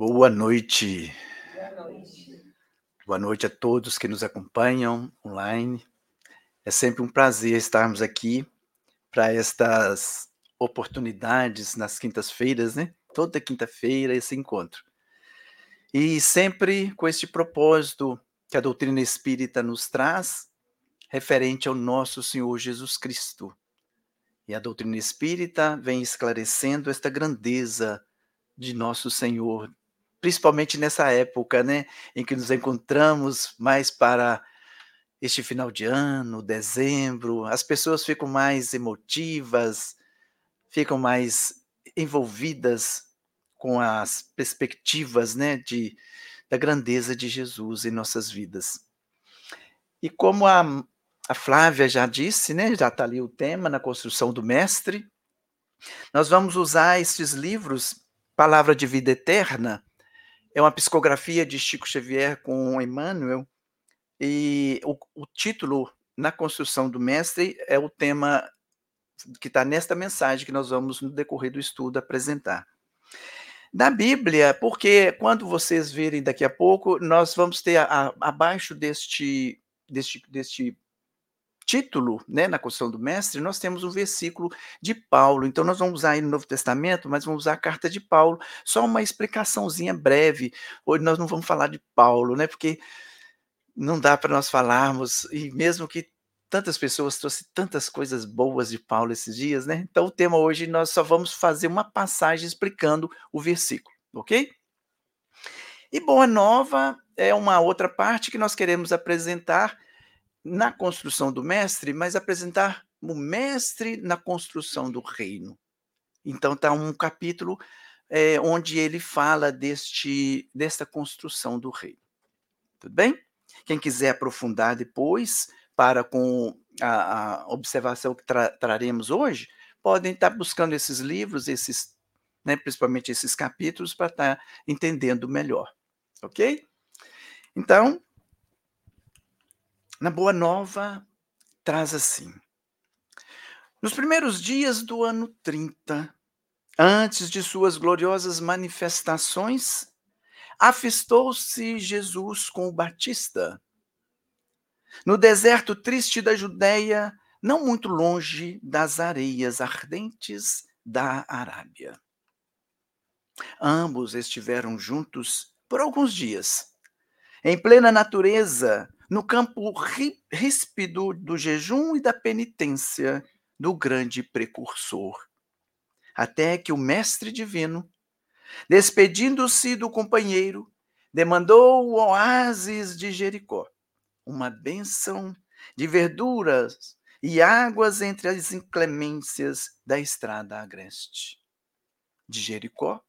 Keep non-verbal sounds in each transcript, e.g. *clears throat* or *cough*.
Boa noite. Boa noite. Boa noite a todos que nos acompanham online. É sempre um prazer estarmos aqui para estas oportunidades nas quintas-feiras, né? Toda quinta-feira esse encontro. E sempre com este propósito que a doutrina espírita nos traz, referente ao nosso Senhor Jesus Cristo. E a doutrina espírita vem esclarecendo esta grandeza de nosso Senhor principalmente nessa época, né, em que nos encontramos mais para este final de ano, dezembro, as pessoas ficam mais emotivas, ficam mais envolvidas com as perspectivas, né, de da grandeza de Jesus em nossas vidas. E como a, a Flávia já disse, né, já está ali o tema na construção do mestre, nós vamos usar estes livros, Palavra de Vida Eterna, é uma psicografia de Chico Xavier com Emmanuel, e o, o título na construção do mestre é o tema que está nesta mensagem que nós vamos, no decorrer do estudo, apresentar. Da Bíblia, porque quando vocês virem daqui a pouco, nós vamos ter a, a, abaixo deste, deste, deste título, né, na construção do mestre, nós temos um versículo de Paulo. Então, nós vamos usar aí no Novo Testamento, mas vamos usar a carta de Paulo. Só uma explicaçãozinha breve. Hoje nós não vamos falar de Paulo, né, porque não dá para nós falarmos, e mesmo que tantas pessoas trouxeram tantas coisas boas de Paulo esses dias, né? Então, o tema hoje nós só vamos fazer uma passagem explicando o versículo, ok? E Boa Nova é uma outra parte que nós queremos apresentar na construção do mestre, mas apresentar o mestre na construção do reino. Então está um capítulo é, onde ele fala deste desta construção do reino. Tudo bem? Quem quiser aprofundar depois, para com a, a observação que tra traremos hoje, podem estar tá buscando esses livros, esses, né, principalmente esses capítulos, para estar tá entendendo melhor. Ok? Então, na Boa Nova, traz assim. Nos primeiros dias do ano 30, antes de suas gloriosas manifestações, afistou-se Jesus com o Batista. No deserto triste da Judéia, não muito longe das areias ardentes da Arábia. Ambos estiveram juntos por alguns dias, em plena natureza no campo ríspido do jejum e da penitência do grande precursor. Até que o Mestre Divino, despedindo-se do companheiro, demandou o oásis de Jericó, uma bênção de verduras e águas entre as inclemências da estrada agreste. De Jericó,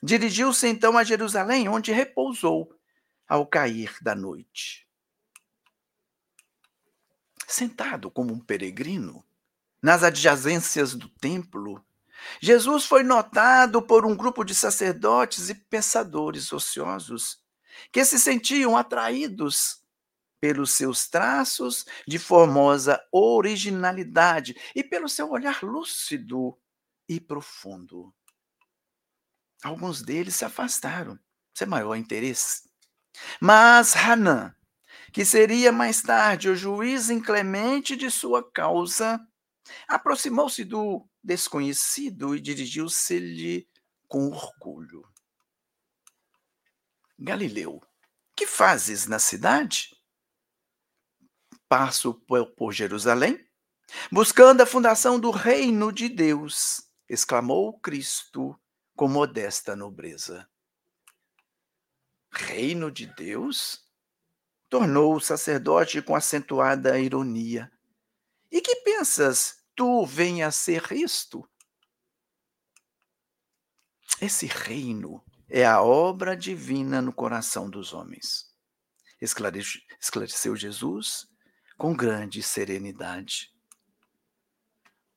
dirigiu-se então a Jerusalém, onde repousou ao cair da noite sentado como um peregrino nas adjacências do templo, Jesus foi notado por um grupo de sacerdotes e pensadores ociosos que se sentiam atraídos pelos seus traços de formosa originalidade e pelo seu olhar lúcido e profundo. Alguns deles se afastaram, sem maior interesse. Mas Hanan, que seria mais tarde o juiz inclemente de sua causa, aproximou-se do desconhecido e dirigiu-se-lhe com orgulho. Galileu, que fazes na cidade? Passo por Jerusalém, buscando a fundação do reino de Deus, exclamou Cristo com modesta nobreza. Reino de Deus? Tornou o sacerdote com acentuada ironia. E que pensas tu venha a ser isto? Esse reino é a obra divina no coração dos homens. Esclareceu Jesus com grande serenidade.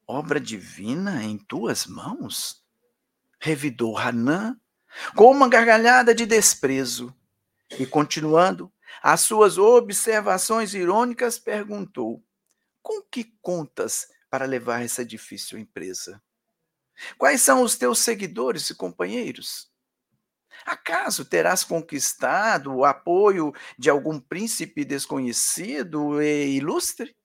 Obra divina em tuas mãos? Revidou Hanã com uma gargalhada de desprezo e, continuando, as suas observações irônicas, perguntou: Com que contas para levar essa difícil empresa? Quais são os teus seguidores e companheiros? Acaso terás conquistado o apoio de algum príncipe desconhecido e ilustre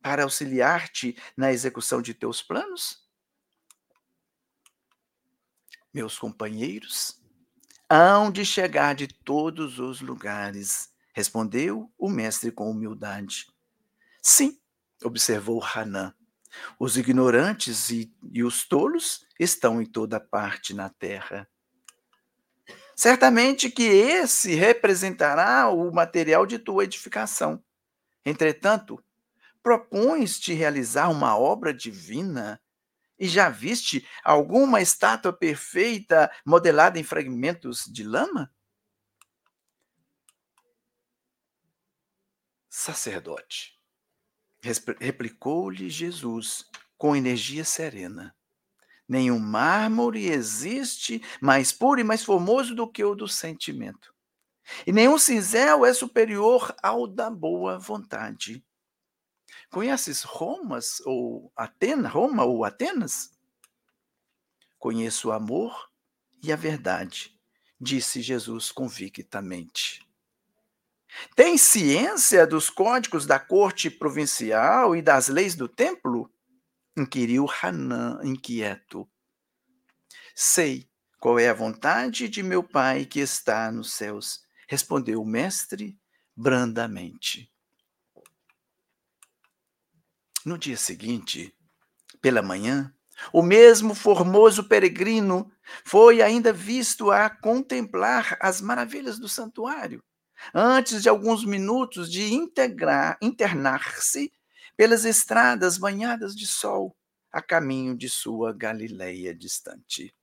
para auxiliar-te na execução de teus planos? Meus companheiros, hão de chegar de todos os lugares, respondeu o mestre com humildade. Sim, observou Hanan. Os ignorantes e, e os tolos estão em toda parte na terra. Certamente que esse representará o material de tua edificação. Entretanto, propões-te realizar uma obra divina e já viste alguma estátua perfeita modelada em fragmentos de lama? Sacerdote, replicou-lhe Jesus com energia serena. Nenhum mármore existe mais puro e mais formoso do que o do sentimento. E nenhum cinzel é superior ao da boa vontade. Conheces Romas ou Atenas, Roma ou Atenas? Conheço o amor e a verdade, disse Jesus convictamente. Tem ciência dos códigos da corte provincial e das leis do templo? inquiriu Hanã, inquieto. Sei qual é a vontade de meu Pai que está nos céus, respondeu o mestre brandamente. No dia seguinte, pela manhã, o mesmo formoso peregrino foi ainda visto a contemplar as maravilhas do santuário, antes de alguns minutos de internar-se pelas estradas banhadas de sol, a caminho de sua Galileia distante.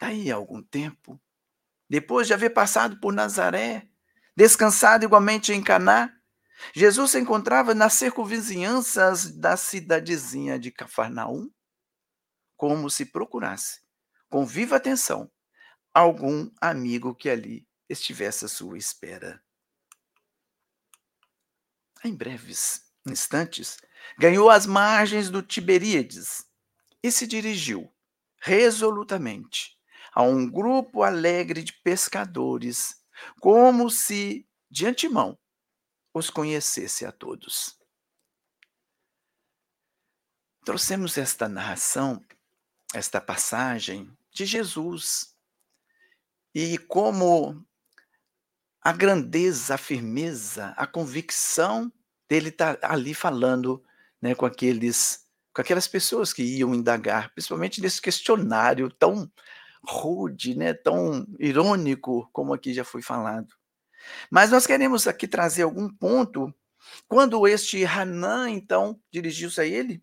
Daí a algum tempo, depois de haver passado por Nazaré, descansado igualmente em Caná, Jesus se encontrava nas circunvizinhanças da cidadezinha de Cafarnaum, como se procurasse, com viva atenção, algum amigo que ali estivesse à sua espera. Em breves instantes, ganhou as margens do Tiberíades e se dirigiu resolutamente a um grupo alegre de pescadores, como se, de antemão, os conhecesse a todos. Trouxemos esta narração, esta passagem de Jesus, e como a grandeza, a firmeza, a convicção dele estar tá ali falando né, com aqueles com aquelas pessoas que iam indagar, principalmente nesse questionário tão rude, né, tão irônico, como aqui já foi falado. Mas nós queremos aqui trazer algum ponto quando este Hanã, então, dirigiu-se a ele,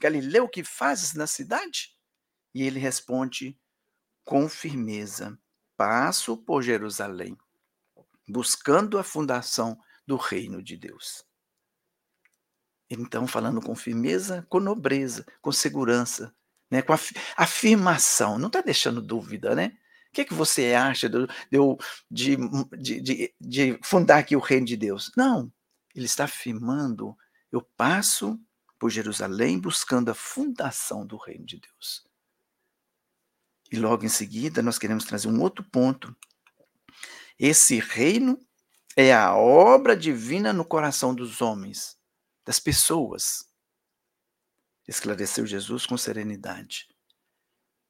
Galileu, que fazes na cidade? E ele responde com firmeza: Passo por Jerusalém, buscando a fundação do reino de Deus. Então, falando com firmeza, com nobreza, com segurança, né, com afirmação, não está deixando dúvida, né? O que, que você acha de, de, de, de fundar aqui o reino de Deus? Não, ele está afirmando: eu passo por Jerusalém buscando a fundação do reino de Deus. E logo em seguida, nós queremos trazer um outro ponto. Esse reino é a obra divina no coração dos homens das pessoas. Esclareceu Jesus com serenidade.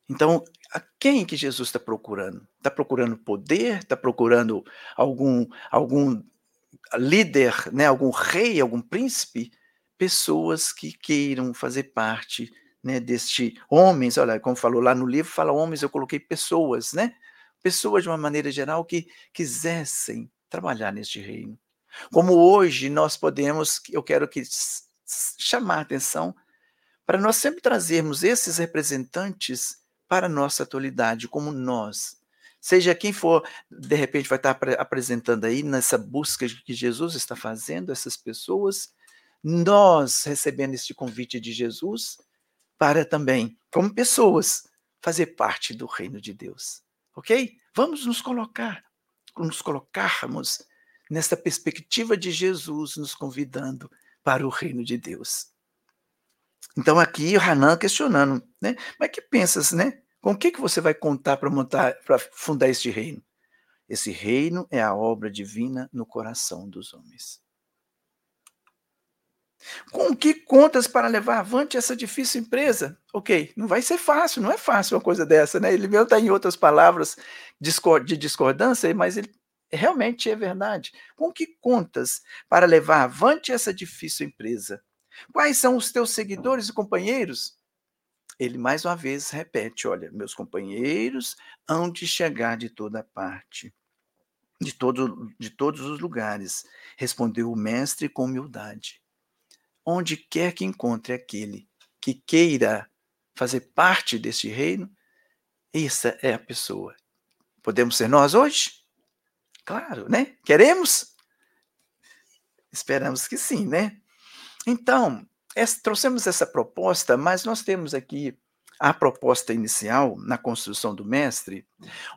Então, a quem que Jesus está procurando? Está procurando poder? Está procurando algum, algum líder, né? algum rei, algum príncipe? Pessoas que queiram fazer parte né, deste homens, olha, como falou lá no livro, fala homens, eu coloquei pessoas, né? Pessoas de uma maneira geral que quisessem trabalhar neste reino. Como hoje nós podemos, eu quero que chamar a atenção para nós sempre trazermos esses representantes para a nossa atualidade, como nós. Seja quem for, de repente, vai estar apresentando aí nessa busca que Jesus está fazendo, essas pessoas, nós recebendo este convite de Jesus para também, como pessoas, fazer parte do reino de Deus. Ok? Vamos nos colocar, nos colocarmos nessa perspectiva de Jesus nos convidando para o reino de Deus. Então aqui o Hanan questionando, né? Mas que pensas, né? Com o que, que você vai contar para fundar este reino? Esse reino é a obra divina no coração dos homens. Com que contas para levar avante essa difícil empresa? Ok, não vai ser fácil, não é fácil uma coisa dessa, né? Ele mesmo está em outras palavras de discordância, mas ele realmente é verdade. Com que contas para levar avante essa difícil empresa? Quais são os teus seguidores e companheiros? Ele mais uma vez repete: olha, meus companheiros hão de chegar de toda parte, de, todo, de todos os lugares, respondeu o mestre com humildade onde quer que encontre aquele que queira fazer parte deste reino, essa é a pessoa. Podemos ser nós hoje? Claro, né? Queremos? Esperamos que sim, né? Então, essa, trouxemos essa proposta, mas nós temos aqui a proposta inicial na construção do mestre,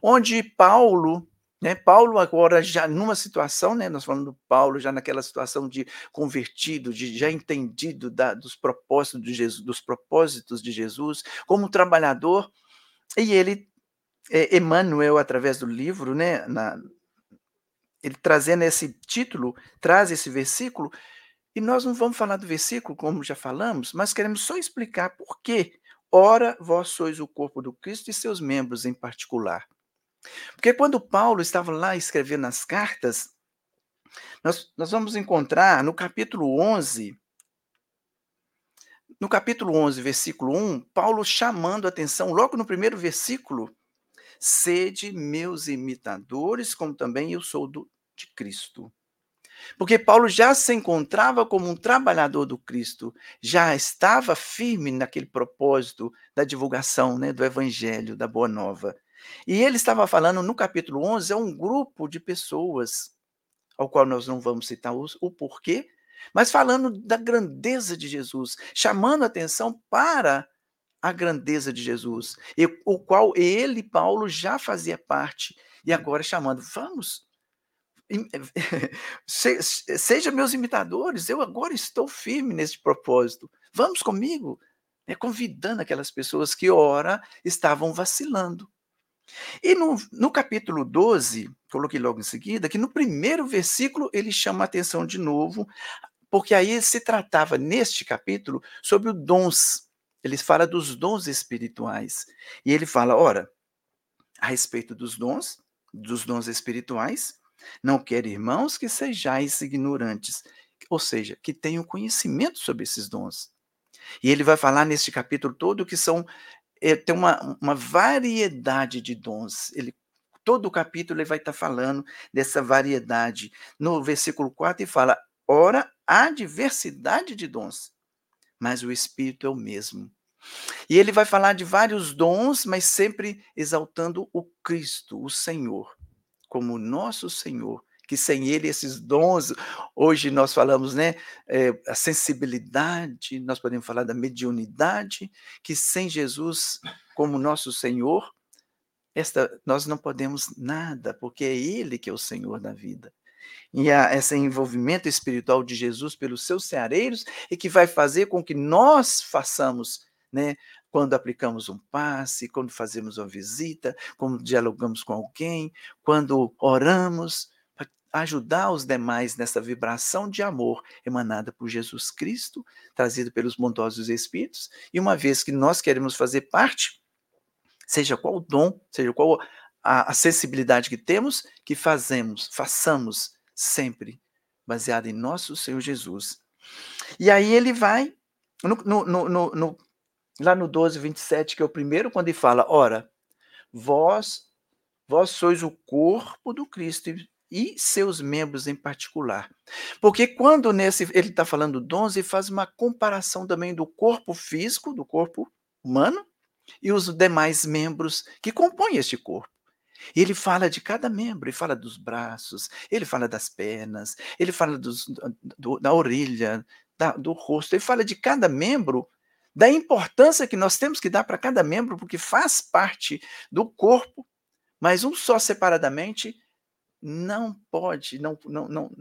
onde Paulo né? Paulo agora já numa situação, né, nós falando do Paulo já naquela situação de convertido, de já entendido da, dos propósitos de Jesus, dos propósitos de Jesus, como trabalhador, e ele é, Emmanuel através do livro, né, na, ele trazendo esse título, traz esse versículo, e nós não vamos falar do versículo como já falamos, mas queremos só explicar por quê. Ora, vós sois o corpo do Cristo e seus membros em particular. Porque quando Paulo estava lá escrevendo as cartas, nós, nós vamos encontrar no capítulo 11, no capítulo 11, versículo 1, Paulo chamando a atenção, logo no primeiro versículo, sede meus imitadores, como também eu sou do, de Cristo. Porque Paulo já se encontrava como um trabalhador do Cristo, já estava firme naquele propósito da divulgação né, do Evangelho, da Boa Nova. E ele estava falando no capítulo 11, é um grupo de pessoas, ao qual nós não vamos citar o, o porquê, mas falando da grandeza de Jesus, chamando a atenção para a grandeza de Jesus, e, o qual ele, Paulo, já fazia parte, e agora chamando, vamos, *laughs* seja meus imitadores, eu agora estou firme nesse propósito, vamos comigo, né, convidando aquelas pessoas que, ora, estavam vacilando. E no, no capítulo 12, coloquei logo em seguida, que no primeiro versículo ele chama a atenção de novo, porque aí se tratava neste capítulo sobre os dons. Ele fala dos dons espirituais. E ele fala: ora, a respeito dos dons, dos dons espirituais, não quero, irmãos, que sejais ignorantes, ou seja, que tenham conhecimento sobre esses dons. E ele vai falar neste capítulo todo que são é, tem uma, uma variedade de dons. Ele, todo o capítulo ele vai estar falando dessa variedade. No versículo 4 ele fala: ora, há diversidade de dons, mas o Espírito é o mesmo. E ele vai falar de vários dons, mas sempre exaltando o Cristo, o Senhor, como nosso Senhor que sem ele esses dons, hoje nós falamos, né, é, a sensibilidade, nós podemos falar da mediunidade, que sem Jesus como nosso Senhor, esta, nós não podemos nada, porque é Ele que é o Senhor da vida. E a, esse envolvimento espiritual de Jesus pelos seus ceareiros é que vai fazer com que nós façamos, né, quando aplicamos um passe, quando fazemos uma visita, quando dialogamos com alguém, quando oramos, ajudar os demais nessa vibração de amor emanada por Jesus Cristo, trazido pelos bondosos Espíritos, e uma vez que nós queremos fazer parte, seja qual o dom, seja qual a, a sensibilidade que temos, que fazemos, façamos sempre baseado em nosso Senhor Jesus. E aí ele vai, no, no, no, no, lá no 12, 27, que é o primeiro, quando ele fala, ora, vós, vós sois o corpo do Cristo e seus membros em particular. Porque quando nesse ele está falando dons, ele faz uma comparação também do corpo físico, do corpo humano, e os demais membros que compõem este corpo. E ele fala de cada membro, ele fala dos braços, ele fala das pernas, ele fala dos, do, da orelha, da, do rosto, ele fala de cada membro, da importância que nós temos que dar para cada membro, porque faz parte do corpo, mas um só separadamente não pode, não, não, não,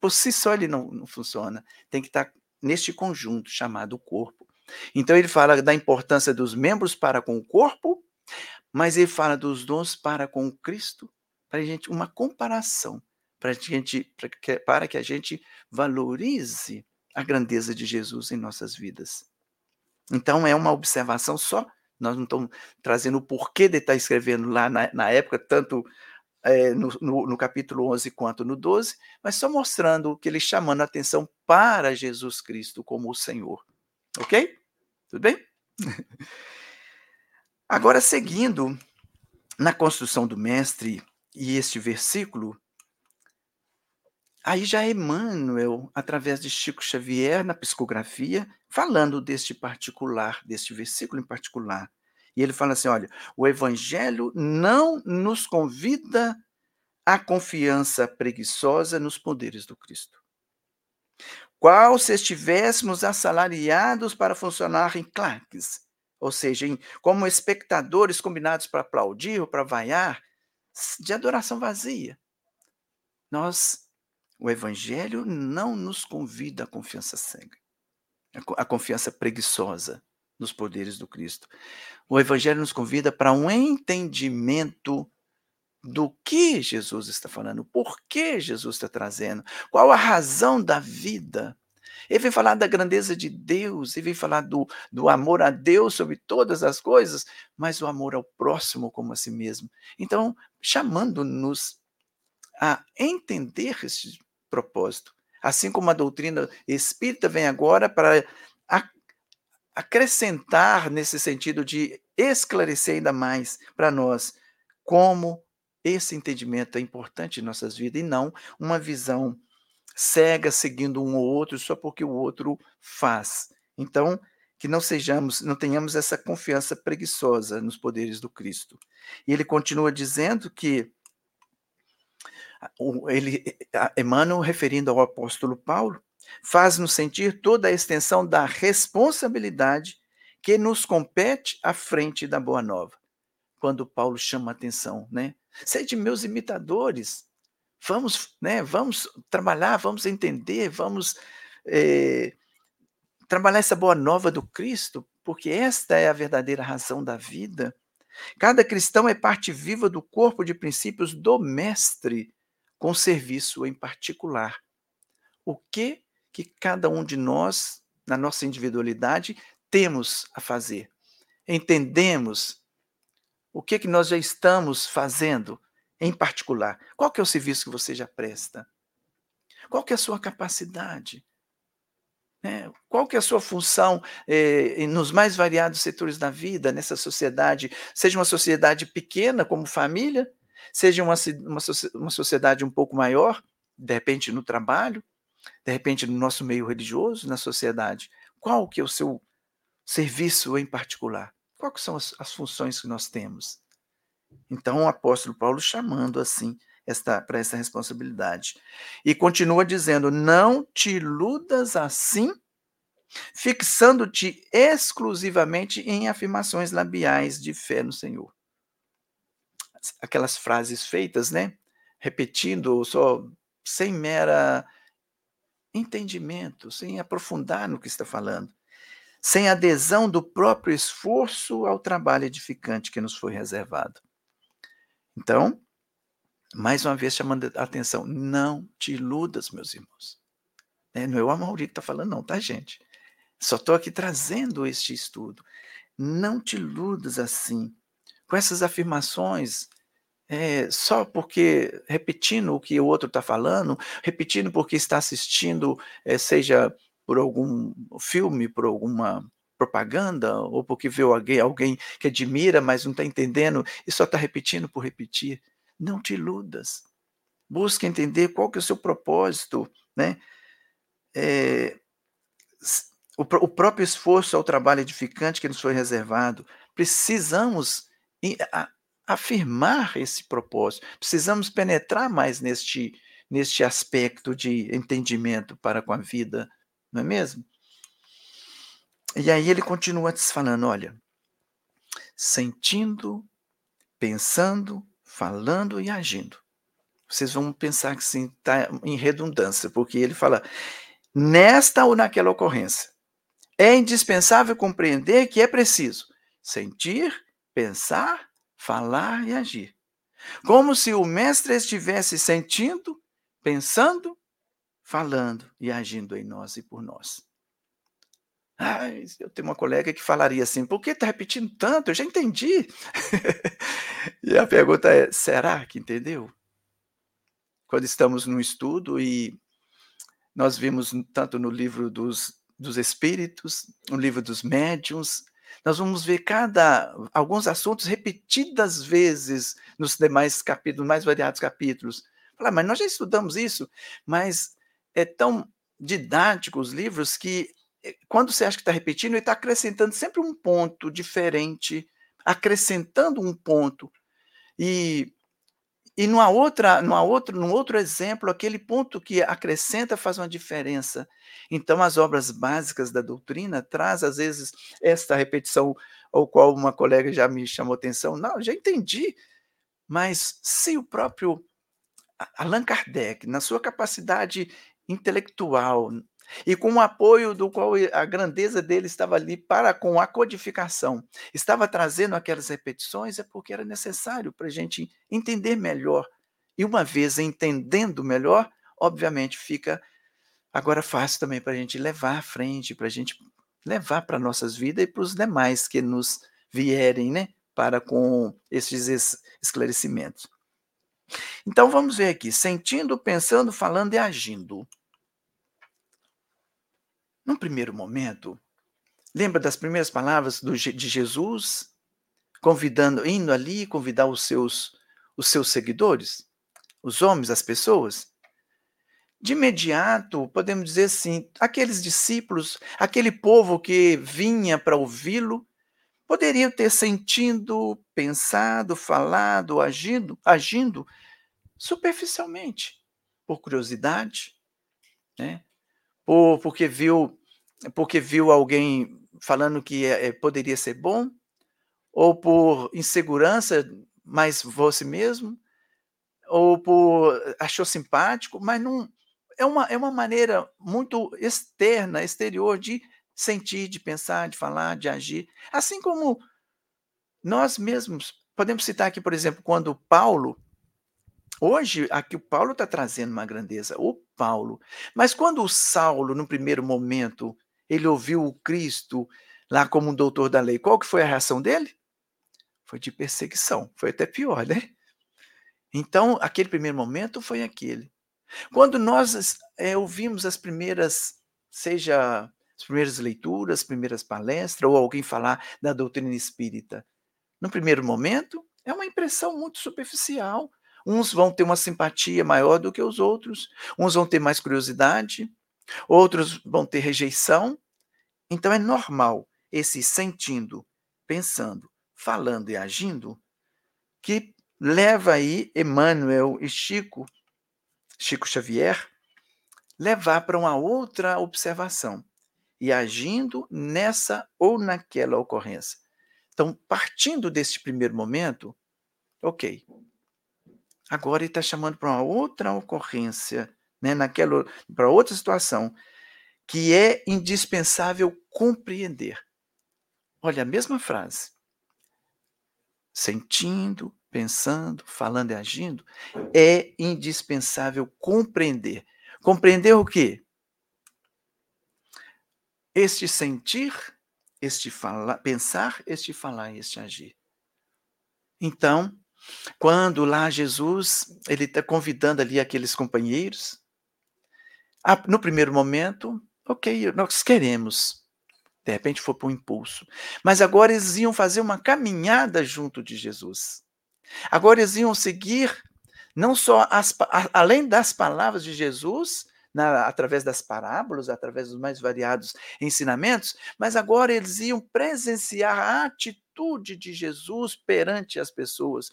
por si só ele não, não funciona. Tem que estar neste conjunto chamado corpo. Então ele fala da importância dos membros para com o corpo mas ele fala dos dons para com Cristo, para a gente uma comparação, para, gente, para, que, para que a gente valorize a grandeza de Jesus em nossas vidas. Então é uma observação só, nós não estamos trazendo o porquê de estar escrevendo lá na, na época, tanto é, no, no, no, capítulo 11 quanto no 12, mas só mostrando que ele chamando a atenção para Jesus Cristo como o Senhor. Ok? Tudo bem? *laughs* Agora, seguindo na construção do mestre e este versículo, aí já Emmanuel, através de Chico Xavier, na psicografia, falando deste particular, deste versículo em particular. E ele fala assim: olha, o evangelho não nos convida à confiança preguiçosa nos poderes do Cristo. Qual se estivéssemos assalariados para funcionar em claques, ou seja, em, como espectadores combinados para aplaudir ou para vaiar, de adoração vazia. Nós, o Evangelho não nos convida à confiança cega, à confiança preguiçosa nos poderes do Cristo. O Evangelho nos convida para um entendimento do que Jesus está falando, por que Jesus está trazendo, qual a razão da vida ele vem falar da grandeza de Deus, ele vem falar do, do amor a Deus sobre todas as coisas, mas o amor ao próximo como a si mesmo. Então, chamando-nos a entender esse propósito. Assim como a doutrina espírita vem agora para acrescentar nesse sentido de esclarecer ainda mais para nós como esse entendimento é importante em nossas vidas e não uma visão cega seguindo um ou outro só porque o outro faz. Então, que não sejamos, não tenhamos essa confiança preguiçosa nos poderes do Cristo. E ele continua dizendo que ele, Emmanuel, referindo ao apóstolo Paulo, faz-nos sentir toda a extensão da responsabilidade que nos compete à frente da Boa Nova. Quando Paulo chama a atenção, né? Sede meus imitadores, Vamos, né, vamos trabalhar, vamos entender, vamos é, trabalhar essa boa nova do Cristo, porque esta é a verdadeira razão da vida. Cada cristão é parte viva do corpo de princípios do Mestre, com serviço em particular. O que que cada um de nós, na nossa individualidade, temos a fazer? Entendemos o que que nós já estamos fazendo em particular? Qual que é o serviço que você já presta? Qual que é a sua capacidade? É, qual que é a sua função eh, nos mais variados setores da vida, nessa sociedade, seja uma sociedade pequena como família, seja uma, uma, uma sociedade um pouco maior, de repente no trabalho, de repente no nosso meio religioso, na sociedade. Qual que é o seu serviço em particular? Quais são as, as funções que nós temos? Então, o apóstolo Paulo chamando assim para essa responsabilidade. E continua dizendo: "Não te iludas assim, fixando-te exclusivamente em afirmações labiais de fé no Senhor." Aquelas frases feitas, né? Repetindo só sem mera entendimento, sem aprofundar no que está falando, sem adesão do próprio esforço ao trabalho edificante que nos foi reservado. Então, mais uma vez chamando a atenção, não te iludas, meus irmãos. É, não é o Amauri que está falando, não, tá, gente? Só estou aqui trazendo este estudo. Não te iludas assim, com essas afirmações, é, só porque, repetindo o que o outro está falando, repetindo porque está assistindo, é, seja por algum filme, por alguma propaganda, ou porque vê alguém, alguém que admira, mas não está entendendo e só está repetindo por repetir. Não te iludas. Busque entender qual que é o seu propósito, né? É, o, o, próprio esforço ao trabalho edificante que nos foi reservado. Precisamos afirmar esse propósito. Precisamos penetrar mais neste, neste aspecto de entendimento para com a vida, não é mesmo? E aí ele continua falando: olha, sentindo, pensando, falando e agindo. Vocês vão pensar que sim, está em redundância, porque ele fala nesta ou naquela ocorrência. É indispensável compreender que é preciso sentir, pensar, falar e agir. Como se o mestre estivesse sentindo, pensando, falando e agindo em nós e por nós. Ah, eu tenho uma colega que falaria assim: por que está repetindo tanto? Eu já entendi. *laughs* e a pergunta é: será que entendeu? Quando estamos no estudo e nós vimos tanto no livro dos, dos Espíritos, no livro dos Médiuns, nós vamos ver cada alguns assuntos repetidas vezes nos demais capítulos, mais variados capítulos. Falar, mas nós já estudamos isso, mas é tão didático os livros que eh, quando você acha que está repetindo, ele está acrescentando sempre um ponto diferente, acrescentando um ponto. E, e numa outra, numa outra, num outro exemplo, aquele ponto que acrescenta faz uma diferença. Então, as obras básicas da doutrina traz, às vezes, esta repetição, ao qual uma colega já me chamou atenção. Não, já entendi. Mas se o próprio Allan Kardec, na sua capacidade intelectual, e com o apoio do qual a grandeza dele estava ali para com a codificação, estava trazendo aquelas repetições, é porque era necessário para a gente entender melhor. E uma vez entendendo melhor, obviamente fica agora fácil também para a gente levar à frente, para a gente levar para nossas vidas e para os demais que nos vierem, né, para com esses esclarecimentos. Então vamos ver aqui, sentindo, pensando, falando e agindo. Num primeiro momento, lembra das primeiras palavras do, de Jesus, convidando, indo ali convidar os seus, os seus seguidores, os homens, as pessoas? De imediato, podemos dizer assim, aqueles discípulos, aquele povo que vinha para ouvi-lo, poderiam ter sentido, pensado, falado, agindo, agindo superficialmente, por curiosidade, né? por, porque viu porque viu alguém falando que é, poderia ser bom, ou por insegurança, mas você mesmo, ou por achou simpático, mas não é uma, é uma maneira muito externa, exterior de sentir, de pensar, de falar, de agir. Assim como nós mesmos podemos citar aqui, por exemplo, quando Paulo Hoje, aqui o Paulo está trazendo uma grandeza, o Paulo. Mas quando o Saulo, no primeiro momento, ele ouviu o Cristo lá como um doutor da lei, qual que foi a reação dele? Foi de perseguição, foi até pior, né? Então, aquele primeiro momento foi aquele. Quando nós é, ouvimos as primeiras, seja as primeiras leituras, as primeiras palestras, ou alguém falar da doutrina espírita, no primeiro momento, é uma impressão muito superficial. Uns vão ter uma simpatia maior do que os outros, uns vão ter mais curiosidade, outros vão ter rejeição. Então é normal esse sentindo, pensando, falando e agindo que leva aí Emmanuel e Chico, Chico Xavier, levar para uma outra observação e agindo nessa ou naquela ocorrência. Então, partindo desse primeiro momento, ok, Agora ele está chamando para uma outra ocorrência, né, naquela, para outra situação, que é indispensável compreender. Olha, a mesma frase. Sentindo, pensando, falando e agindo, é indispensável compreender. Compreender o quê? Este sentir, este falar, pensar, este falar e este agir. Então, quando lá Jesus, ele está convidando ali aqueles companheiros, no primeiro momento, ok, nós queremos, de repente foi por um impulso, mas agora eles iam fazer uma caminhada junto de Jesus. Agora eles iam seguir, não só as, além das palavras de Jesus, na, através das parábolas, através dos mais variados ensinamentos, mas agora eles iam presenciar a atitude de Jesus perante as pessoas,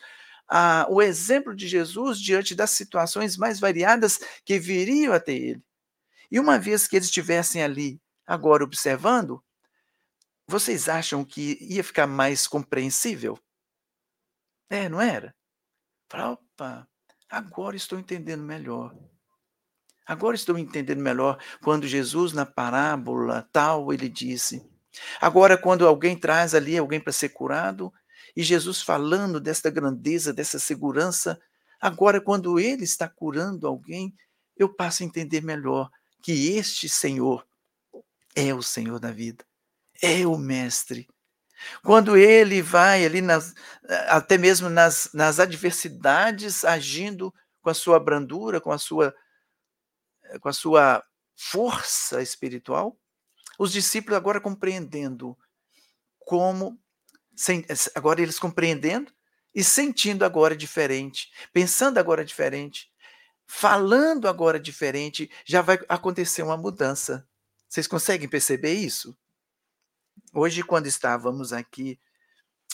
a, o exemplo de Jesus diante das situações mais variadas que viriam até ele. E uma vez que eles estivessem ali, agora observando, vocês acham que ia ficar mais compreensível? É, não era? Fala, opa, agora estou entendendo melhor. Agora estou entendendo melhor quando Jesus, na parábola tal, ele disse. Agora, quando alguém traz ali alguém para ser curado, e Jesus falando desta grandeza, dessa segurança. Agora, quando ele está curando alguém, eu passo a entender melhor que este Senhor é o Senhor da vida, é o Mestre. Quando ele vai ali, nas, até mesmo nas, nas adversidades, agindo com a sua brandura, com a sua, com a sua força espiritual, os discípulos agora compreendendo como, agora eles compreendendo e sentindo agora diferente, pensando agora diferente, falando agora diferente, já vai acontecer uma mudança. Vocês conseguem perceber isso? Hoje, quando estávamos aqui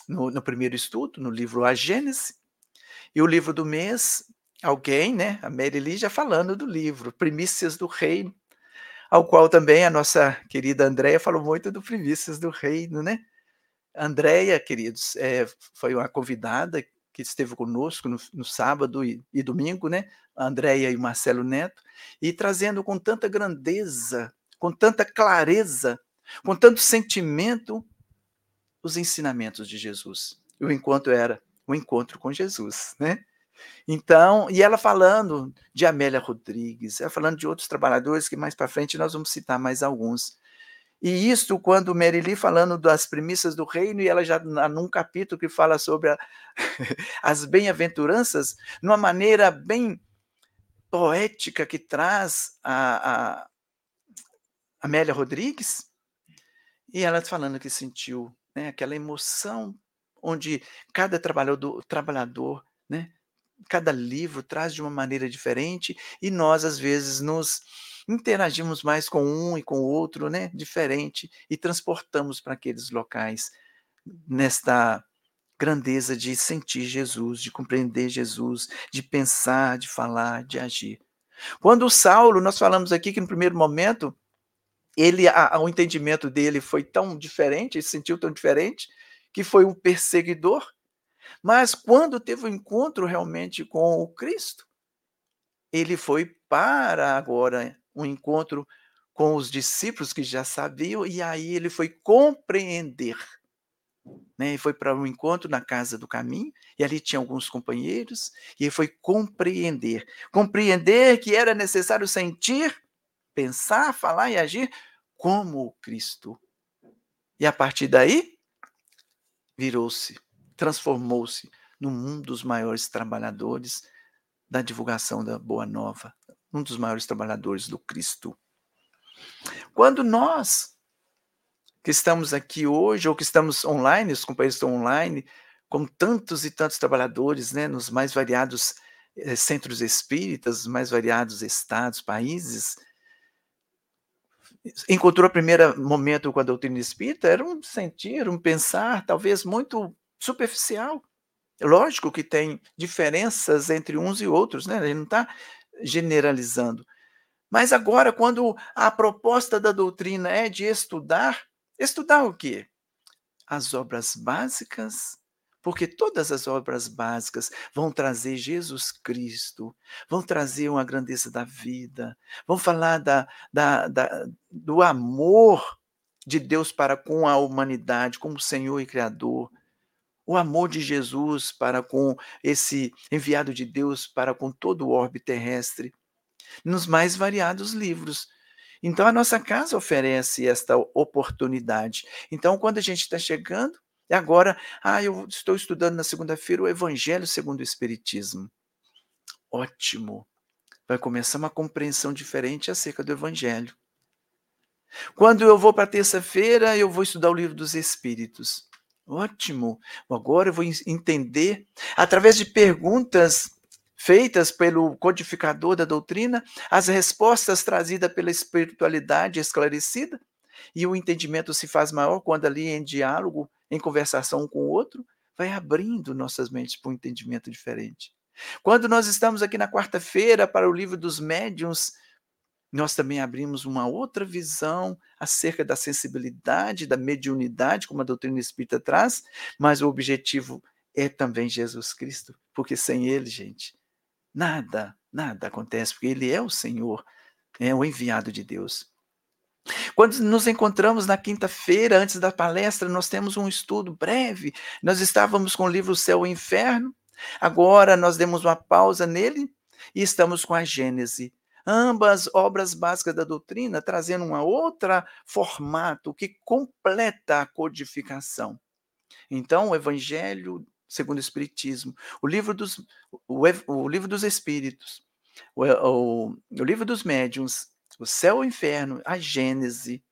no, no primeiro estudo, no livro A Gênese, e o livro do mês, alguém, né, a Mary já falando do livro, Primícias do Reino, ao qual também a nossa querida Andréia falou muito do Primícias do Reino, né? Andréia, queridos, é, foi uma convidada que esteve conosco no, no sábado e, e, domingo, né? Andréia e Marcelo Neto, e trazendo com tanta grandeza, com tanta clareza, com tanto sentimento, os ensinamentos de Jesus. E o encontro era o encontro com Jesus, né? Então, e ela falando de Amélia Rodrigues, ela falando de outros trabalhadores que mais para frente nós vamos citar mais alguns. E isso quando Merili falando das premissas do reino, e ela já num capítulo que fala sobre a, *laughs* as bem-aventuranças, numa maneira bem poética que traz a, a Amélia Rodrigues, e ela falando que sentiu né, aquela emoção onde cada trabalhador, trabalhador né, cada livro traz de uma maneira diferente e nós às vezes nos interagimos mais com um e com o outro, né, diferente e transportamos para aqueles locais nesta grandeza de sentir Jesus, de compreender Jesus, de pensar, de falar, de agir. Quando o Saulo, nós falamos aqui que no primeiro momento ele a, o entendimento dele foi tão diferente, ele se sentiu tão diferente, que foi um perseguidor, mas quando teve o um encontro realmente com o Cristo, ele foi para agora um encontro com os discípulos que já sabiam, e aí ele foi compreender. Né? Ele foi para um encontro na casa do caminho, e ali tinha alguns companheiros, e foi compreender. Compreender que era necessário sentir, pensar, falar e agir como o Cristo. E a partir daí, virou-se transformou-se num dos maiores trabalhadores da divulgação da Boa Nova, um dos maiores trabalhadores do Cristo. Quando nós que estamos aqui hoje, ou que estamos online, os companheiros estão online, com tantos e tantos trabalhadores, né, nos mais variados eh, centros espíritas, mais variados estados, países, encontrou o primeiro momento com a doutrina espírita, era um sentir, um pensar, talvez muito superficial. Lógico que tem diferenças entre uns e outros, né? Ele não está generalizando. Mas agora, quando a proposta da doutrina é de estudar, estudar o quê? As obras básicas, porque todas as obras básicas vão trazer Jesus Cristo, vão trazer uma grandeza da vida, vão falar da, da, da, do amor de Deus para com a humanidade, como Senhor e Criador, o amor de Jesus para com esse enviado de Deus para com todo o orbe terrestre, nos mais variados livros. Então, a nossa casa oferece esta oportunidade. Então, quando a gente está chegando, e agora, ah, eu estou estudando na segunda-feira o Evangelho segundo o Espiritismo. Ótimo. Vai começar uma compreensão diferente acerca do Evangelho. Quando eu vou para terça-feira, eu vou estudar o livro dos Espíritos. Ótimo. Agora eu vou entender, através de perguntas feitas pelo codificador da doutrina, as respostas trazidas pela espiritualidade esclarecida, e o entendimento se faz maior quando ali em diálogo, em conversação com o outro, vai abrindo nossas mentes para um entendimento diferente. Quando nós estamos aqui na quarta-feira para o livro dos médiuns, nós também abrimos uma outra visão acerca da sensibilidade, da mediunidade, como a doutrina espírita traz, mas o objetivo é também Jesus Cristo, porque sem ele, gente, nada, nada acontece, porque ele é o Senhor, é o enviado de Deus. Quando nos encontramos na quinta-feira, antes da palestra, nós temos um estudo breve. Nós estávamos com o livro Céu e Inferno, agora nós demos uma pausa nele e estamos com a Gênese. Ambas obras básicas da doutrina trazendo um outro formato que completa a codificação. Então, o Evangelho segundo o Espiritismo, o livro dos, o, o livro dos Espíritos, o, o, o livro dos Médiuns, o Céu e o Inferno, a Gênese,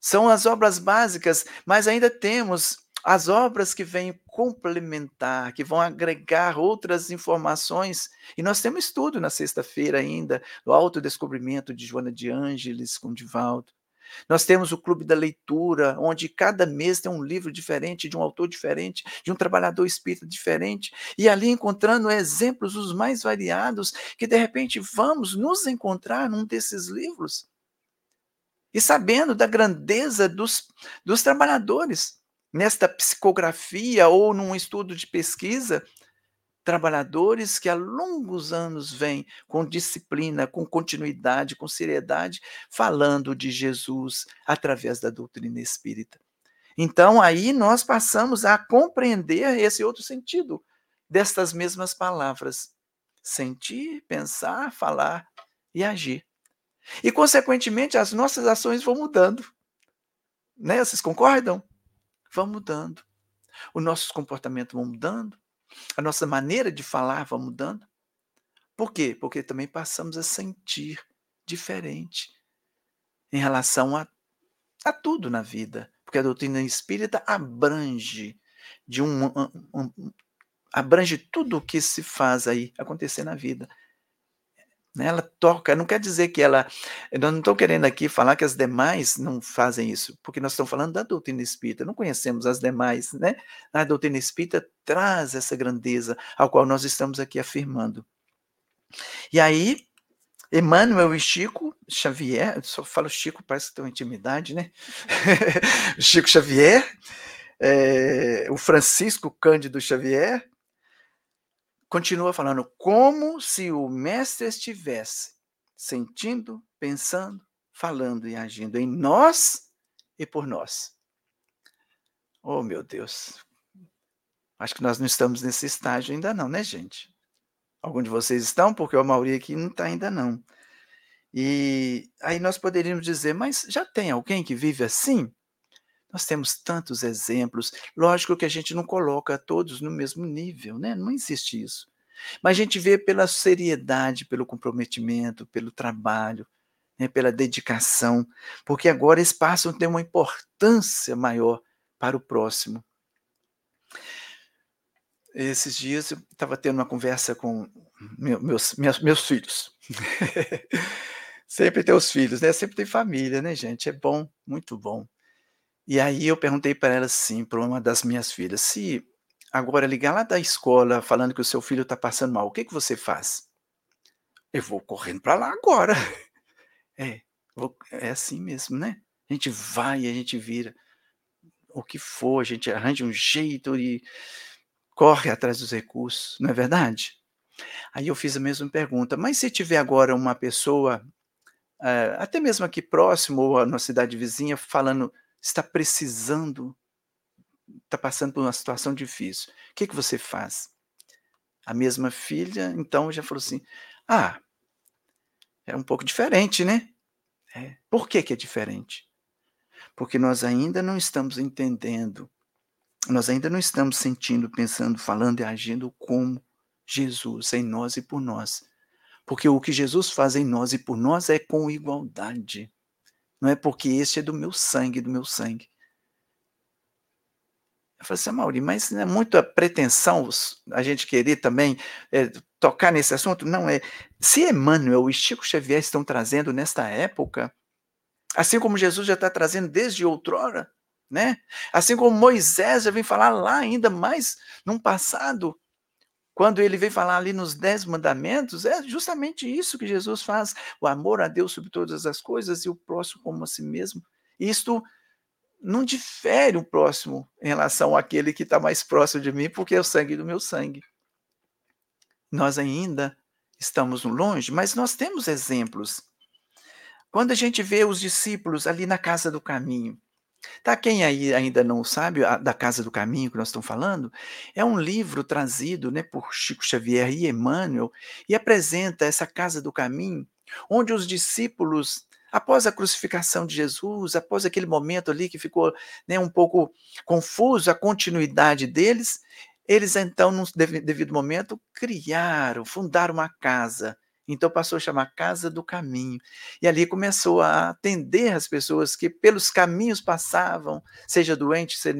são as obras básicas, mas ainda temos as obras que vêm complementar, que vão agregar outras informações. E nós temos estudo na sexta-feira ainda, do autodescobrimento de Joana de Ângeles com Divaldo. Nós temos o Clube da Leitura, onde cada mês tem um livro diferente, de um autor diferente, de um trabalhador espírita diferente, e ali encontrando exemplos os mais variados, que de repente vamos nos encontrar num desses livros. E sabendo da grandeza dos, dos trabalhadores, nesta psicografia ou num estudo de pesquisa, trabalhadores que há longos anos vêm com disciplina, com continuidade, com seriedade, falando de Jesus através da doutrina espírita. Então, aí nós passamos a compreender esse outro sentido destas mesmas palavras: sentir, pensar, falar e agir. E, consequentemente, as nossas ações vão mudando. Né? Vocês concordam? Vão mudando. Os nossos comportamentos vão mudando, a nossa maneira de falar vai mudando. Por quê? Porque também passamos a sentir diferente em relação a, a tudo na vida. Porque a doutrina espírita abrange de um, um, um abrange tudo o que se faz aí acontecer na vida. Né, ela toca, não quer dizer que ela. Nós não estamos querendo aqui falar que as demais não fazem isso, porque nós estamos falando da doutrina espírita, não conhecemos as demais, né? A doutrina espírita traz essa grandeza ao qual nós estamos aqui afirmando. E aí, Emmanuel e Chico Xavier, só falo Chico, parece que tem uma intimidade, né? *laughs* Chico Xavier, é, o Francisco Cândido Xavier, continua falando como se o mestre estivesse sentindo, pensando, falando e agindo em nós e por nós. Oh, meu Deus. Acho que nós não estamos nesse estágio ainda não, né, gente? Alguns de vocês estão, porque o Mauri aqui não está ainda não. E aí nós poderíamos dizer, mas já tem alguém que vive assim? Nós temos tantos exemplos. Lógico que a gente não coloca todos no mesmo nível, né? Não existe isso. Mas a gente vê pela seriedade, pelo comprometimento, pelo trabalho, né? pela dedicação, porque agora esse passo tem uma importância maior para o próximo. Esses dias eu estava tendo uma conversa com meus, meus, meus filhos. *laughs* Sempre tem os filhos, né? Sempre tem família, né, gente? É bom, muito bom. E aí eu perguntei para ela assim, para uma das minhas filhas, se agora ligar lá da escola falando que o seu filho está passando mal, o que, que você faz? Eu vou correndo para lá agora. *laughs* É, vou, é assim mesmo, né? A gente vai, a gente vira o que for, a gente arranja um jeito e corre atrás dos recursos, não é verdade? Aí eu fiz a mesma pergunta, mas se tiver agora uma pessoa, uh, até mesmo aqui próximo ou na cidade vizinha, falando, está precisando está passando por uma situação difícil. O que, que você faz? A mesma filha, então, já falou assim: ah, é um pouco diferente, né? É. Por que, que é diferente? Porque nós ainda não estamos entendendo, nós ainda não estamos sentindo, pensando, falando e agindo como Jesus, em nós e por nós. Porque o que Jesus faz em nós e por nós é com igualdade. Não é porque este é do meu sangue, do meu sangue. Eu falei assim, Mauri, mas não é muita pretensão a gente querer também é, tocar nesse assunto? Não é. Se Emmanuel e Chico Xavier estão trazendo nesta época, assim como Jesus já está trazendo desde outrora, né? Assim como Moisés já vem falar lá ainda mais num passado, quando ele vem falar ali nos Dez Mandamentos, é justamente isso que Jesus faz: o amor a Deus sobre todas as coisas e o próximo como a si mesmo. Isto não difere o próximo em relação àquele que está mais próximo de mim, porque é o sangue do meu sangue. Nós ainda estamos longe, mas nós temos exemplos. Quando a gente vê os discípulos ali na casa do caminho, Tá, quem aí ainda não sabe, a da Casa do Caminho que nós estamos falando, é um livro trazido, né, por Chico Xavier e Emmanuel, e apresenta essa Casa do Caminho, onde os discípulos, após a crucificação de Jesus, após aquele momento ali que ficou, né, um pouco confuso a continuidade deles, eles então, num devido momento, criaram, fundaram uma casa, então passou a chamar Casa do Caminho. E ali começou a atender as pessoas que pelos caminhos passavam, seja doente, seja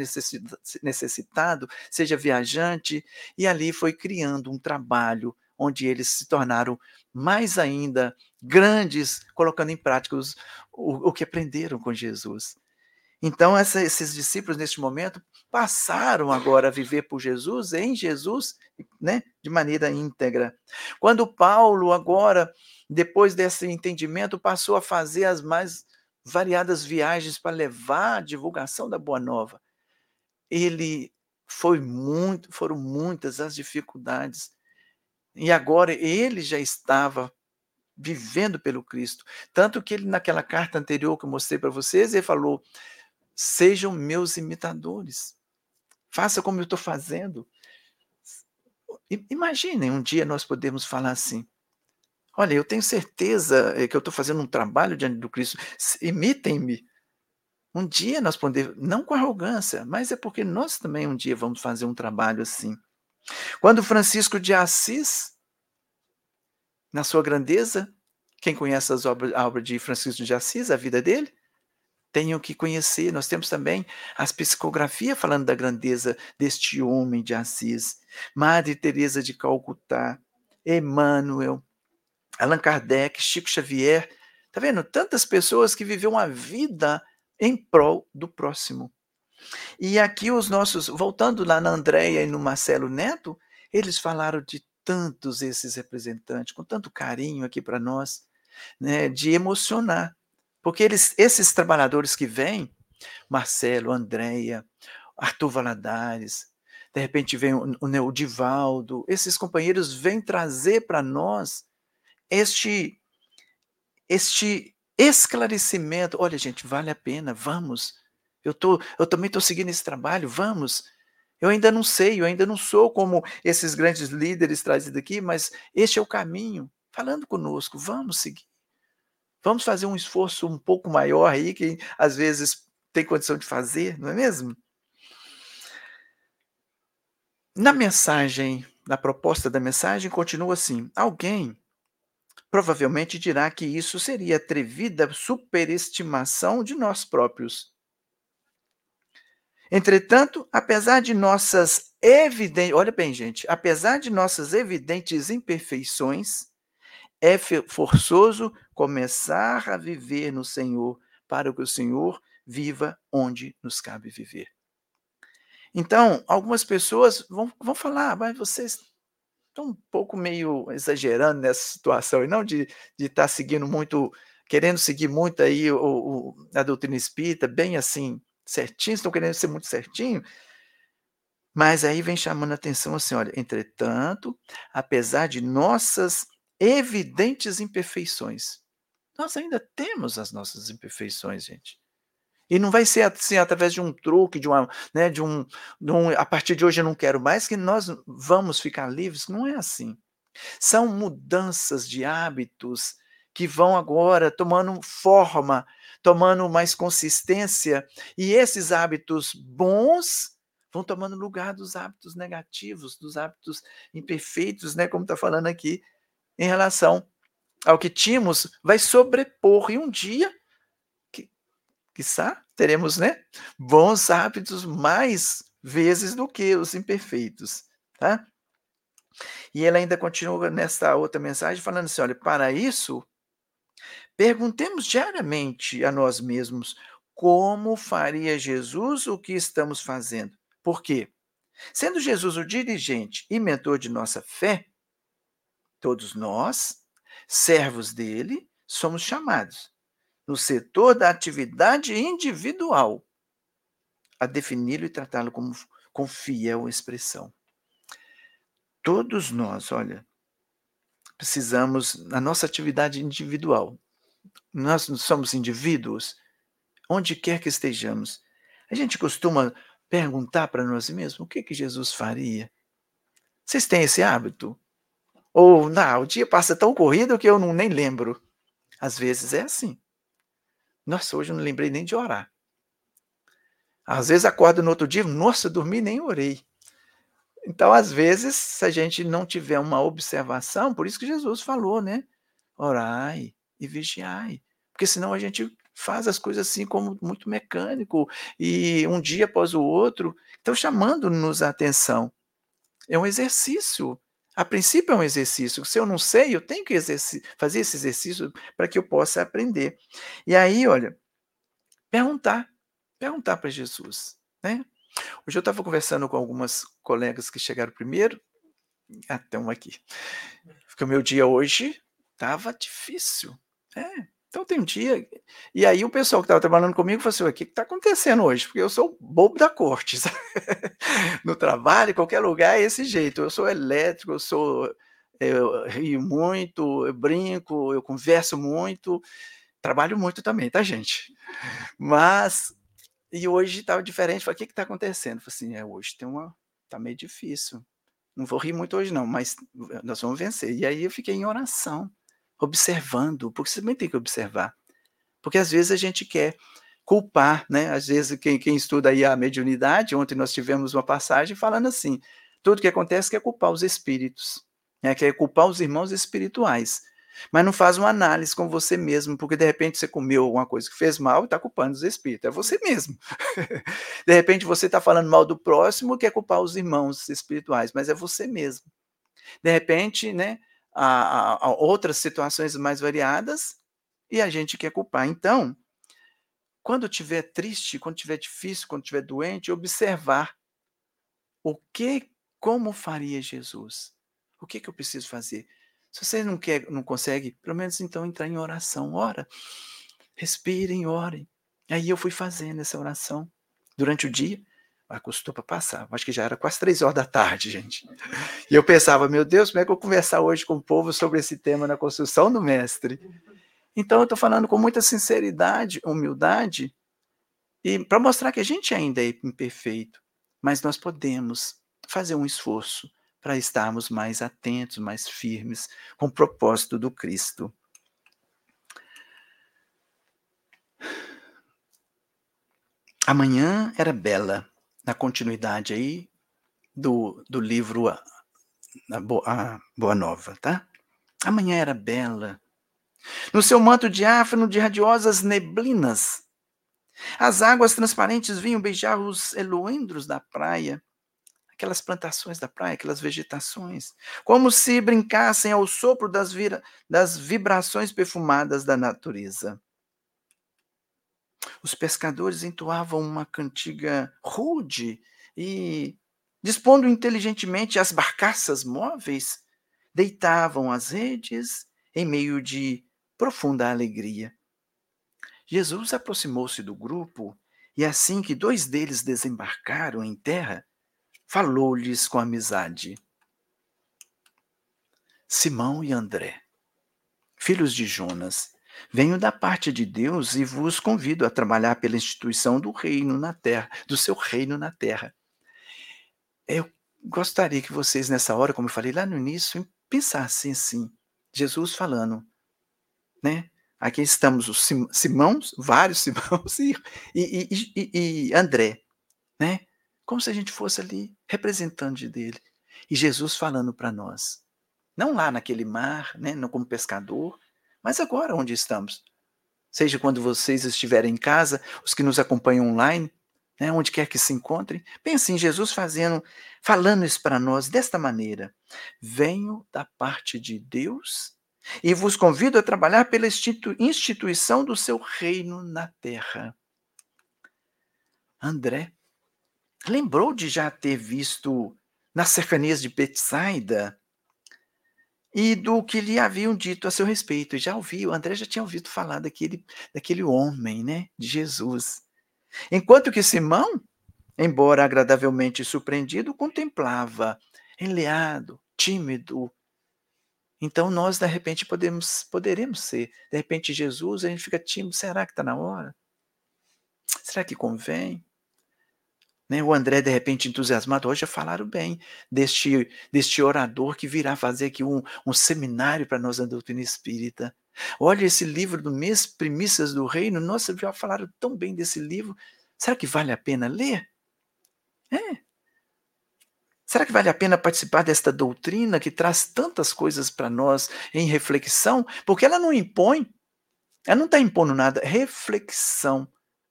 necessitado, seja viajante, e ali foi criando um trabalho onde eles se tornaram mais ainda grandes, colocando em prática os, o, o que aprenderam com Jesus. Então, essa, esses discípulos, neste momento, passaram agora a viver por Jesus, em Jesus, né, de maneira íntegra. Quando Paulo, agora, depois desse entendimento, passou a fazer as mais variadas viagens para levar a divulgação da Boa Nova, ele foi muito, foram muitas as dificuldades. E agora ele já estava vivendo pelo Cristo. Tanto que ele, naquela carta anterior que eu mostrei para vocês, ele falou: Sejam meus imitadores. Faça como eu estou fazendo. Imaginem um dia nós podemos falar assim: Olha, eu tenho certeza eh, que eu estou fazendo um trabalho diante do Cristo. Imitem-me. Um dia nós podemos, não com arrogância, mas é porque nós também um dia vamos fazer um trabalho assim. Quando Francisco de Assis, na sua grandeza, quem conhece as obras, a obra de Francisco de Assis, a vida dele? Tenham que conhecer. Nós temos também as psicografias falando da grandeza deste homem de Assis, Madre Teresa de Calcutá, Emmanuel, Allan Kardec, Chico Xavier. Tá vendo? Tantas pessoas que viveram uma vida em prol do próximo. E aqui os nossos, voltando lá na Andréia e no Marcelo Neto, eles falaram de tantos esses representantes, com tanto carinho aqui para nós, né, de emocionar. Porque eles, esses trabalhadores que vêm, Marcelo, Andréia, Arthur Valadares, de repente vem o, o, Divaldo, esses companheiros vêm trazer para nós este, este esclarecimento. Olha, gente, vale a pena, vamos. Eu, tô, eu também estou seguindo esse trabalho, vamos. Eu ainda não sei, eu ainda não sou como esses grandes líderes trazidos aqui, mas este é o caminho. Falando conosco, vamos seguir. Vamos fazer um esforço um pouco maior aí, que às vezes tem condição de fazer, não é mesmo? Na mensagem, na proposta da mensagem, continua assim: alguém provavelmente dirá que isso seria atrevida superestimação de nós próprios. Entretanto, apesar de nossas evidentes, olha bem, gente, apesar de nossas evidentes imperfeições, é forçoso começar a viver no Senhor para que o Senhor viva onde nos cabe viver. Então, algumas pessoas vão, vão falar, mas vocês estão um pouco meio exagerando nessa situação, e não de estar tá seguindo muito, querendo seguir muito aí o, o, a doutrina espírita, bem assim, certinho, estão querendo ser muito certinho, mas aí vem chamando a atenção assim, olha, entretanto, apesar de nossas evidentes imperfeições. Nós ainda temos as nossas imperfeições, gente. E não vai ser assim através de um truque, de uma, né, de um, de um, a partir de hoje eu não quero mais que nós vamos ficar livres. Não é assim. São mudanças de hábitos que vão agora tomando forma, tomando mais consistência, e esses hábitos bons vão tomando lugar dos hábitos negativos, dos hábitos imperfeitos, né, como está falando aqui em relação ao que tínhamos, vai sobrepor. E um dia, que, quiçá, teremos né, bons hábitos mais vezes do que os imperfeitos. Tá? E ele ainda continua nessa outra mensagem falando assim: olha, para isso, perguntemos diariamente a nós mesmos como faria Jesus o que estamos fazendo. Por quê? Sendo Jesus o dirigente e mentor de nossa fé, Todos nós, servos dele, somos chamados, no setor da atividade individual, a defini-lo e tratá-lo como com fiel expressão. Todos nós, olha, precisamos, na nossa atividade individual, nós somos indivíduos, onde quer que estejamos, a gente costuma perguntar para nós mesmos o que, que Jesus faria. Vocês têm esse hábito? Ou, não, o dia passa tão corrido que eu não, nem lembro. Às vezes é assim. Nossa, hoje eu não lembrei nem de orar. Às vezes acordo no outro dia, nossa, dormi nem orei. Então, às vezes, se a gente não tiver uma observação, por isso que Jesus falou, né? Orai e vigiai. Porque senão a gente faz as coisas assim como muito mecânico e um dia após o outro, estão chamando-nos a atenção. É um exercício. A princípio é um exercício. Se eu não sei, eu tenho que fazer esse exercício para que eu possa aprender. E aí, olha, perguntar, perguntar para Jesus, né? Hoje eu estava conversando com algumas colegas que chegaram primeiro, até uma aqui. Porque o meu dia hoje estava difícil. É, então tem um dia. E aí o pessoal que estava trabalhando comigo falou assim: o que está acontecendo hoje? Porque eu sou bobo da corte. *laughs* no trabalho, em qualquer lugar, é esse jeito. Eu sou elétrico, eu sou. Eu rio muito, eu brinco, eu converso muito, trabalho muito também, tá, gente? Mas. E hoje estava diferente. Falei, o que está acontecendo? Falei assim: é, hoje tem uma. Tá meio difícil. Não vou rir muito hoje, não, mas nós vamos vencer. E aí eu fiquei em oração observando, porque você também tem que observar. Porque às vezes a gente quer culpar, né? Às vezes quem, quem estuda aí a mediunidade, ontem nós tivemos uma passagem falando assim, tudo que acontece é culpar os espíritos, né? quer culpar os irmãos espirituais. Mas não faz uma análise com você mesmo, porque de repente você comeu alguma coisa que fez mal e está culpando os espíritos. É você mesmo. *laughs* de repente você está falando mal do próximo, quer culpar os irmãos espirituais, mas é você mesmo. De repente, né? A, a, outras situações mais variadas e a gente quer culpar. Então, quando estiver triste, quando estiver difícil, quando estiver doente, observar o que, como faria Jesus? O que, que eu preciso fazer? Se você não quer, não consegue, pelo menos então entrar em oração. Ora, respirem, orem. Aí eu fui fazendo essa oração durante o dia. Custou para passar. Acho que já era quase três horas da tarde, gente. E eu pensava, meu Deus, como é que eu vou conversar hoje com o povo sobre esse tema na construção do mestre? Então, eu estou falando com muita sinceridade, humildade, e para mostrar que a gente ainda é imperfeito, mas nós podemos fazer um esforço para estarmos mais atentos, mais firmes com o propósito do Cristo. Amanhã era bela na continuidade aí do, do livro a, a, Boa, a Boa Nova, tá? Amanhã era bela. No seu manto diáfano de radiosas neblinas, as águas transparentes vinham beijar os eloendros da praia, aquelas plantações da praia, aquelas vegetações, como se brincassem ao sopro das, vira, das vibrações perfumadas da natureza. Os pescadores entoavam uma cantiga rude e, dispondo inteligentemente as barcaças móveis, deitavam as redes em meio de profunda alegria. Jesus aproximou-se do grupo e, assim que dois deles desembarcaram em terra, falou-lhes com amizade. Simão e André, filhos de Jonas, Venho da parte de Deus e vos convido a trabalhar pela instituição do reino na terra, do seu reino na terra. Eu gostaria que vocês, nessa hora, como eu falei lá no início, pensassem assim: Jesus falando, né? Aqui estamos os Simãos, vários *laughs* Simãos e, e, e, e André, né? Como se a gente fosse ali representante dele. E Jesus falando para nós. Não lá naquele mar, né, como pescador, mas agora, onde estamos? Seja quando vocês estiverem em casa, os que nos acompanham online, né, onde quer que se encontrem, pense em Jesus fazendo, falando isso para nós desta maneira: Venho da parte de Deus e vos convido a trabalhar pela instituição do seu reino na terra. André lembrou de já ter visto nas cercanias de Betsaida e do que lhe haviam dito a seu respeito. Já ouviu, André já tinha ouvido falar daquele, daquele homem, né, de Jesus. Enquanto que Simão, embora agradavelmente surpreendido, contemplava, enleado, tímido, Então nós, de repente, podemos, poderemos ser. De repente, Jesus, a gente fica tímido, será que está na hora? Será que convém? Né? O André, de repente, entusiasmado, hoje já falaram bem deste, deste orador que virá fazer aqui um, um seminário para nós da doutrina espírita. Olha esse livro do mês, Primícias do Reino, nossa, já falaram tão bem desse livro. Será que vale a pena ler? É. Será que vale a pena participar desta doutrina que traz tantas coisas para nós em reflexão? Porque ela não impõe, ela não está impondo nada, reflexão.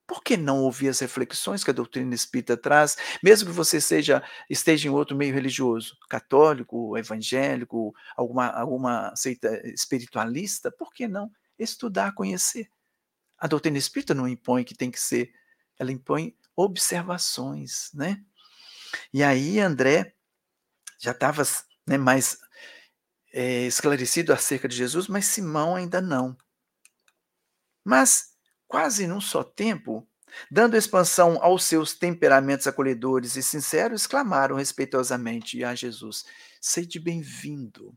Por que não ouvir as reflexões que a doutrina espírita traz, mesmo que você seja esteja em outro meio religioso, católico, evangélico, alguma, alguma seita espiritualista? Por que não estudar, conhecer? A doutrina espírita não impõe que tem que ser, ela impõe observações, né? E aí André já estava né, mais é, esclarecido acerca de Jesus, mas Simão ainda não. Mas quase num só tempo, dando expansão aos seus temperamentos acolhedores e sinceros, exclamaram respeitosamente a Jesus: Sede bem-vindo.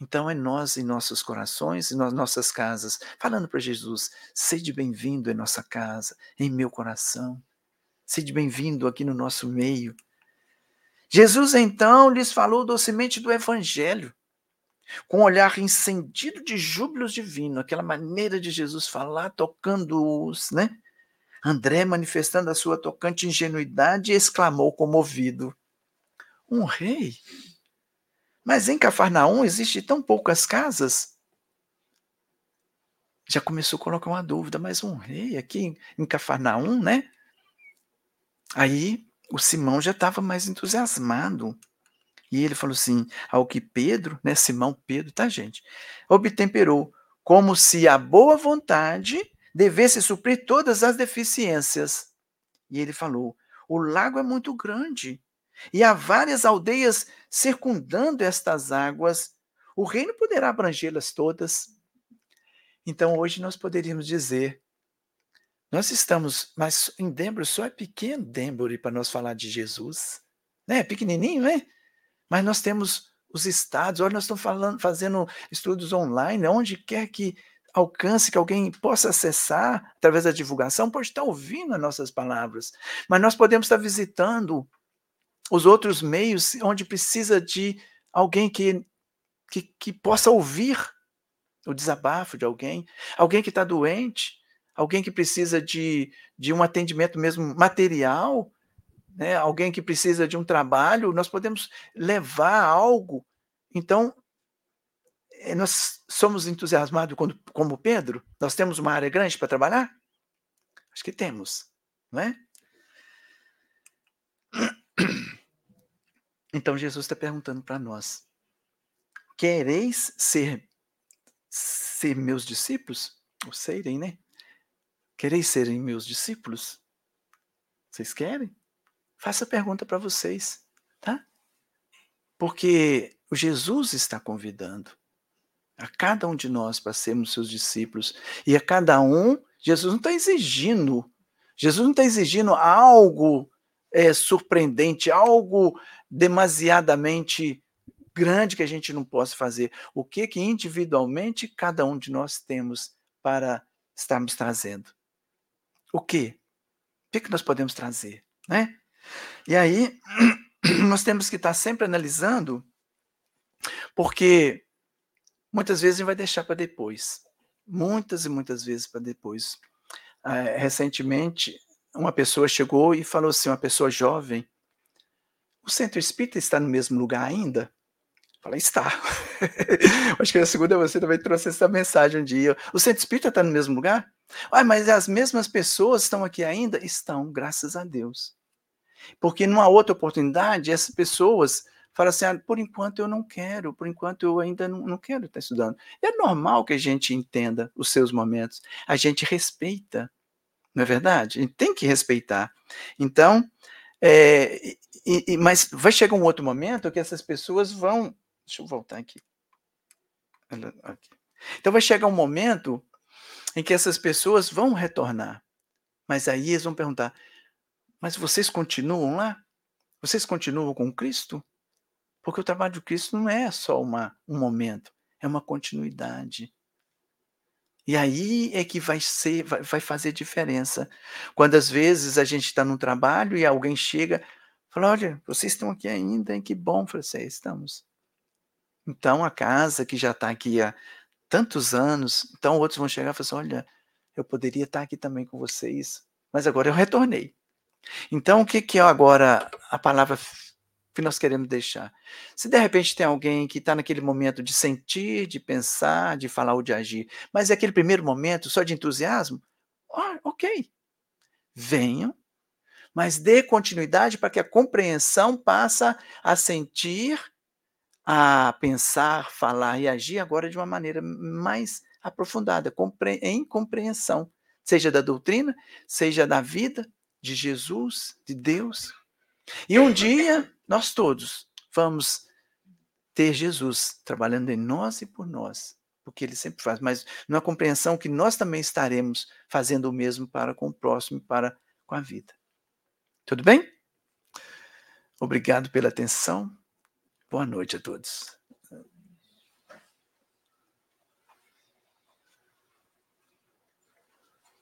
Então é nós em nossos corações, em nossas casas, falando para Jesus: Sede bem-vindo em nossa casa, em meu coração. Sede bem-vindo aqui no nosso meio. Jesus então lhes falou docemente do Evangelho com um olhar incendido de júbilos divino, aquela maneira de Jesus falar, tocando-os, né? André, manifestando a sua tocante ingenuidade, exclamou comovido: Um rei? Mas em Cafarnaum existe tão poucas casas? Já começou a colocar uma dúvida, mas um rei aqui em Cafarnaum, né? Aí o Simão já estava mais entusiasmado. E ele falou assim: ao que Pedro, né, Simão Pedro, tá, gente? Obtemperou, como se a boa vontade devesse suprir todas as deficiências. E ele falou: o lago é muito grande e há várias aldeias circundando estas águas. O reino poderá abrangê-las todas. Então hoje nós poderíamos dizer: nós estamos, mas em Denver só é pequeno Denver para nós falar de Jesus. Né? Pequenininho, né? Mas nós temos os estados, olha, nós estamos falando, fazendo estudos online, onde quer que alcance, que alguém possa acessar através da divulgação, pode estar ouvindo as nossas palavras. Mas nós podemos estar visitando os outros meios onde precisa de alguém que, que, que possa ouvir o desabafo de alguém, alguém que está doente, alguém que precisa de, de um atendimento mesmo material, né, alguém que precisa de um trabalho, nós podemos levar algo. Então, eh, nós somos entusiasmados quando, como Pedro? Nós temos uma área grande para trabalhar? Acho que temos, não é? *coughs* Então Jesus está perguntando para nós: quereis ser, ser meus discípulos? Ou serem, né? Quereis serem meus discípulos? Vocês querem? Faça a pergunta para vocês, tá? Porque o Jesus está convidando a cada um de nós para sermos seus discípulos. E a cada um, Jesus não está exigindo. Jesus não está exigindo algo é, surpreendente, algo demasiadamente grande que a gente não possa fazer. O que que individualmente cada um de nós temos para estarmos trazendo? O que? O que, que nós podemos trazer? Né? E aí, *clears throat* nós temos que estar sempre analisando, porque muitas vezes a gente vai deixar para depois. Muitas e muitas vezes para depois. Uh, recentemente, uma pessoa chegou e falou assim, uma pessoa jovem, o centro espírita está no mesmo lugar ainda? Falei, está. *laughs* Acho que a segunda você também trouxe essa mensagem um dia. O centro espírita está no mesmo lugar? Ah, mas as mesmas pessoas estão aqui ainda? Estão, graças a Deus. Porque numa outra oportunidade, essas pessoas falam assim: ah, por enquanto eu não quero, por enquanto eu ainda não, não quero estar estudando. É normal que a gente entenda os seus momentos, a gente respeita, não é verdade? A gente tem que respeitar. Então, é, e, e, mas vai chegar um outro momento que essas pessoas vão. Deixa eu voltar aqui. aqui. Então vai chegar um momento em que essas pessoas vão retornar. Mas aí eles vão perguntar: mas vocês continuam lá? Vocês continuam com Cristo? Porque o trabalho de Cristo não é só uma, um momento, é uma continuidade. E aí é que vai ser, vai, vai fazer diferença. Quando às vezes a gente está no trabalho e alguém chega, fala, olha, vocês estão aqui ainda, hein? que bom, é, estamos. Então a casa que já está aqui há tantos anos, então outros vão chegar e falar assim, olha, eu poderia estar tá aqui também com vocês, mas agora eu retornei. Então o que, que é agora a palavra que nós queremos deixar. Se de repente tem alguém que está naquele momento de sentir, de pensar, de falar ou de agir, mas é aquele primeiro momento só de entusiasmo, oh, ok, venham, mas dê continuidade para que a compreensão passe a sentir, a pensar, falar e agir agora de uma maneira mais aprofundada, em compreensão, seja da doutrina, seja da vida de Jesus, de Deus. E um dia nós todos vamos ter Jesus trabalhando em nós e por nós, porque ele sempre faz, mas numa compreensão que nós também estaremos fazendo o mesmo para com o próximo e para com a vida. Tudo bem? Obrigado pela atenção. Boa noite a todos.